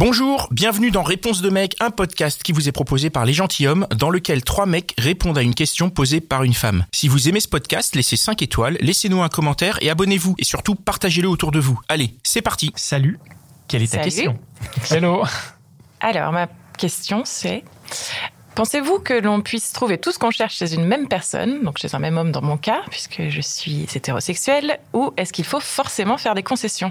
Bonjour, bienvenue dans Réponse de mec, un podcast qui vous est proposé par les gentilshommes, dans lequel trois mecs répondent à une question posée par une femme. Si vous aimez ce podcast, laissez 5 étoiles, laissez-nous un commentaire et abonnez-vous. Et surtout, partagez-le autour de vous. Allez, c'est parti Salut, quelle est ta Salut. question? Hello. Alors, ma question, c'est Pensez-vous que l'on puisse trouver tout ce qu'on cherche chez une même personne, donc chez un même homme dans mon cas, puisque je suis hétérosexuelle, ou est-ce qu'il faut forcément faire des concessions?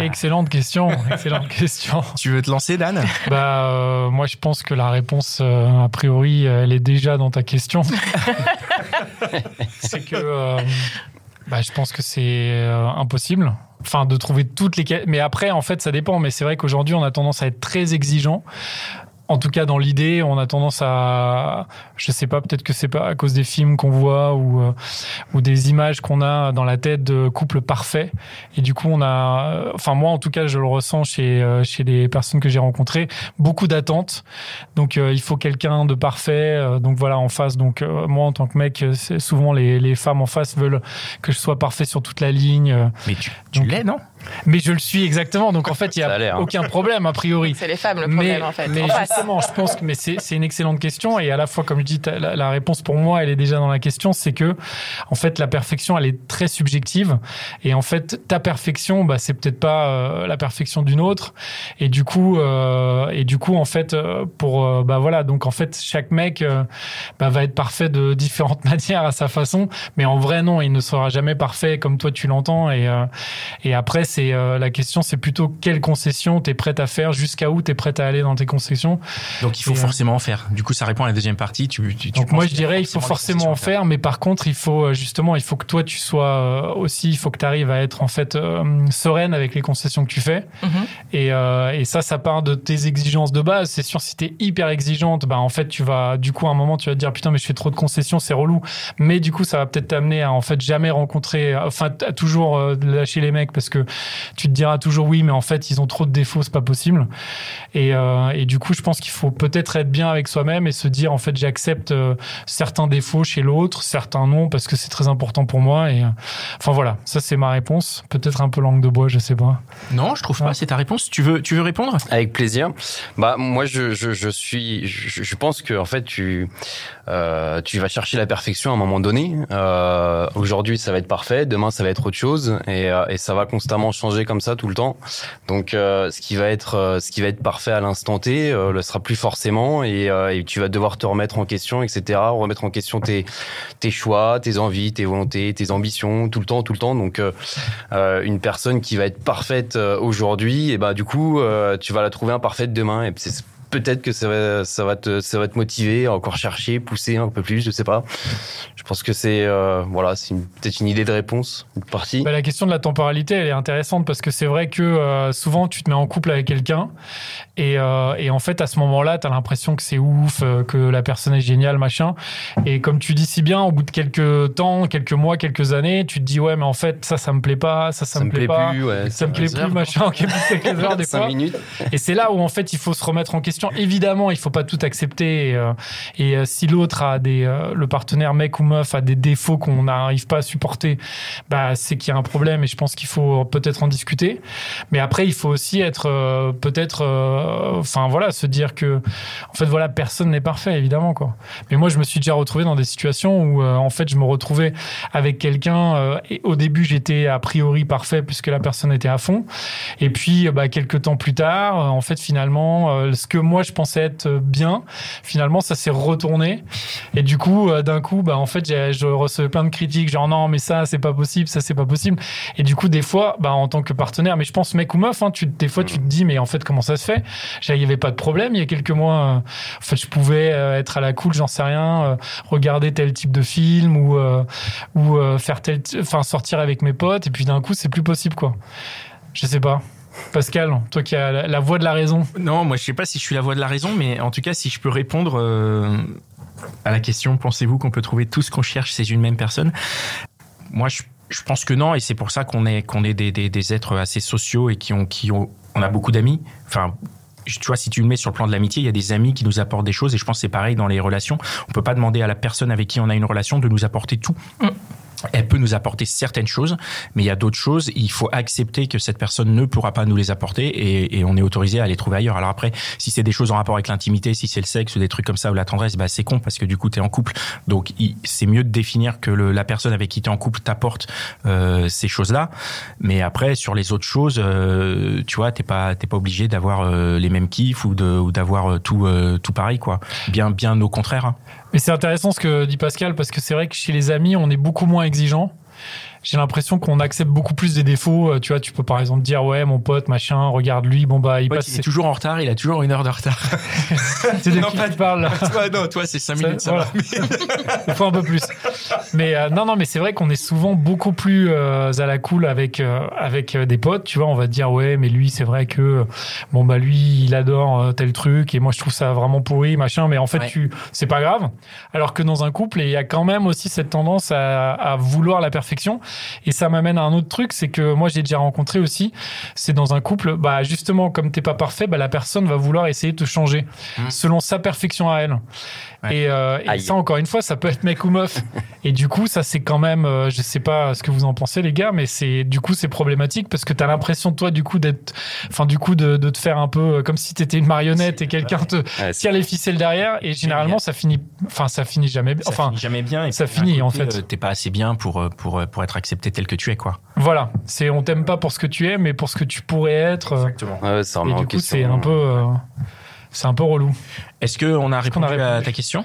Excellente question. Excellente question. Tu veux te lancer, Dan? Bah, euh, moi, je pense que la réponse, euh, a priori, elle est déjà dans ta question. c'est que, euh, bah, je pense que c'est euh, impossible. Enfin, de trouver toutes les. Mais après, en fait, ça dépend. Mais c'est vrai qu'aujourd'hui, on a tendance à être très exigeant. En tout cas, dans l'idée, on a tendance à, je sais pas, peut-être que c'est pas à cause des films qu'on voit ou euh, ou des images qu'on a dans la tête de couples parfaits. Et du coup, on a, enfin moi en tout cas, je le ressens chez euh, chez les personnes que j'ai rencontrées, beaucoup d'attentes. Donc euh, il faut quelqu'un de parfait. donc voilà en face. Donc moi en tant que mec, c'est souvent les les femmes en face veulent que je sois parfait sur toute la ligne. Mais tu, tu l'es, non? Mais je le suis exactement. Donc en fait, il y Ça a hein. aucun problème a priori. C'est les femmes le problème, Mais, en fait. mais en justement, je pense que mais c'est c'est une excellente question et à la fois, comme je dis, la, la réponse pour moi, elle est déjà dans la question, c'est que en fait, la perfection, elle est très subjective et en fait, ta perfection, bah, c'est peut-être pas euh, la perfection d'une autre et du coup, euh, et du coup, en fait, euh, pour euh, bah voilà, donc en fait, chaque mec euh, bah, va être parfait de différentes manières à sa façon, mais en vrai, non, il ne sera jamais parfait comme toi tu l'entends et euh, et après, c'est euh, la question, c'est plutôt quelles concessions tu es prête à faire, jusqu'à où tu es prête à aller dans tes concessions. Donc il faut Et, euh, forcément en faire. Du coup, ça répond à la deuxième partie. Tu, Donc moi, je dirais, il faut forcément en faire, mais par contre, il faut euh, justement, il faut que toi, tu sois euh, aussi, il faut que tu arrives à être en fait euh, sereine avec les concessions que tu fais. Mhm. Et, euh, et ça, ça part de tes exigences de base. C'est sûr, si tu es hyper exigeante, bah, en fait, tu vas, du coup, à un moment, tu vas te dire, putain, mais je fais trop de concessions, c'est relou. Mais du coup, ça va peut-être t'amener à, en fait, jamais rencontrer, enfin, à toujours euh, lâcher les mecs parce que tu te diras toujours oui, mais en fait, ils ont trop de défauts, c'est pas possible. Et, euh, et du coup, je pense qu'il faut peut-être être bien avec soi-même et se dire, en fait, j'accepte euh, certains défauts chez l'autre, certains non, parce que c'est très important pour moi. Et, euh, enfin, voilà, ça, c'est ma réponse. Peut-être un peu langue de bois, je sais pas. Non, je trouve pas. C'est ta réponse. Tu veux, tu veux répondre? Avec plaisir. Bah moi je, je, je suis je, je pense que en fait tu euh, tu vas chercher la perfection à un moment donné. Euh, Aujourd'hui ça va être parfait, demain ça va être autre chose et, euh, et ça va constamment changer comme ça tout le temps. Donc euh, ce qui va être euh, ce qui va être parfait à l'instant T euh, le sera plus forcément et, tu vas devoir te remettre en question etc. Remettre en question tes tes choix, tes envies, tes volontés, tes ambitions tout le temps tout le temps. Donc une personne qui va être parfaite aujourd'hui, et ben du coup, tu vas la trouver imparfaite demain. Et c'est peut-être que ça va, ça va te, ça va te motiver à encore chercher, pousser un peu plus, je sais pas. Je pense que c'est, euh, voilà, c'est peut-être une idée de réponse, une partie. Bah, la question de la temporalité, elle est intéressante parce que c'est vrai que euh, souvent tu te mets en couple avec quelqu'un et, euh, et en fait à ce moment-là, tu as l'impression que c'est ouf, que la personne est géniale, machin. Et comme tu dis si bien, au bout de quelques temps, quelques mois, quelques années, tu te dis ouais, mais en fait ça, ça me plaît pas, ça, ça, ça me plaît pas. plus, ouais. Ça me plaît plus, machin, quelques heures des fois. minutes. Et c'est là où en fait il faut se remettre en question. Évidemment, il faut pas tout accepter. Et, euh, euh, si l'autre a des, euh, le partenaire mec ou meuf a des défauts qu'on n'arrive pas à supporter, bah c'est qu'il y a un problème. Et je pense qu'il faut peut-être en discuter. Mais après, il faut aussi être peut-être, enfin voilà, se dire que en fait voilà, personne n'est parfait évidemment quoi. Mais moi, je me suis déjà retrouvé dans des situations où en fait je me retrouvais avec quelqu'un au début j'étais a priori parfait puisque la personne était à fond. Et puis, bah, quelques temps plus tard, en fait, finalement, ce que je pensais être bien, finalement ça s'est retourné. Et du coup, euh, d'un coup, bah en fait, je recevais plein de critiques, genre non, mais ça c'est pas possible, ça c'est pas possible. Et du coup, des fois, bah en tant que partenaire, mais je pense mec ou meuf, hein, tu, des fois tu te dis, mais en fait comment ça se fait? Il y avait pas de problème il y a quelques mois. Euh, en fait, je pouvais euh, être à la cool, j'en sais rien, regarder tel type de film ou ou faire tel, enfin sortir avec mes potes. Et puis d'un coup, c'est plus possible quoi. Je sais pas. Pascal, toi qui as la, voix de la raison. Non, moi je sais pas si je suis la voix de la raison, mais en tout cas, si je peux répondre euh, à la question, pensez-vous qu'on peut trouver tout ce qu'on cherche chez une même personne? Moi, je, pense que non, et c'est pour ça qu'on est qu'on est des, des, êtres assez sociaux et qui ont qui ont on a beaucoup d'amis. Enfin, tu vois, si tu le mets sur le plan de l'amitié, il y a des amis qui nous apportent des choses, et je pense que c'est pareil dans les relations. On peut pas demander à la personne avec qui on a une relation de nous apporter tout. Mm elle peut nous apporter certaines choses, mais il y a d'autres choses. Il faut accepter que cette personne ne pourra pas nous les apporter et, on est autorisé à les trouver ailleurs. Alors après, si c'est des choses en rapport avec l'intimité, si c'est le sexe ou des trucs comme ça ou la tendresse, bah c'est con parce que du coup tu es en couple. Donc c'est mieux de définir que la personne avec qui tu es en couple t'apporte euh, ces choses-là. Mais après sur les autres choses, euh, tu vois, t'es pas t'es pas obligé d'avoir euh, les mêmes kiffs ou d'avoir tout tout pareil quoi. Bien bien au contraire. Hein. Mais c'est intéressant ce que dit Pascal parce que c'est vrai que chez les amis, on est beaucoup moins exigeant j'ai l'impression qu'on accepte beaucoup plus des défauts. Euh, tu vois, tu peux par exemple dire ouais mon pote machin, regarde lui, bon bah il passe. Il est toujours en retard, il a toujours une heure de retard. c'est de qui tu parles là Toi non, toi c'est 5 minutes. Ça, Il faut un peu plus. Mais euh, non non, mais c'est vrai qu'on est souvent beaucoup plus euh, à la cool avec avec des potes. Tu vois, on va dire ouais mais lui c'est vrai que bon bah lui il adore tel truc et moi je trouve ça vraiment pourri machin. Mais en fait tu c'est pas grave. Alors que dans un couple il y a quand même aussi cette tendance à, à vouloir la perfection et ça m'amène à un autre truc, c'est que moi j'ai déjà rencontré aussi, c'est dans un couple, bah justement comme t'es pas parfait, bah la personne va vouloir essayer de te changer mmh. selon sa perfection à elle. Et, euh, et ça encore une fois, ça peut être mec ou meuf. et du coup, ça c'est quand même, euh, je sais pas ce que vous en pensez les gars, mais c'est du coup c'est problématique parce que t'as l'impression toi du coup d'être, enfin du coup de, de, te faire un peu euh, comme si t'étais une marionnette et quelqu'un te tire les ficelles derrière et généralement ça finit, enfin ça finit jamais, ça enfin finit jamais bien. Et ça finit en fait. T'es pas assez bien pour pour pour être accepté tel que tu es quoi. Voilà, c'est on t'aime pas pour ce que tu es, mais pour ce que tu pourrais être. Exactement. Ouais, ça et du coup c'est un peu c'est un peu relou. Est-ce qu'on a répondu à ta question?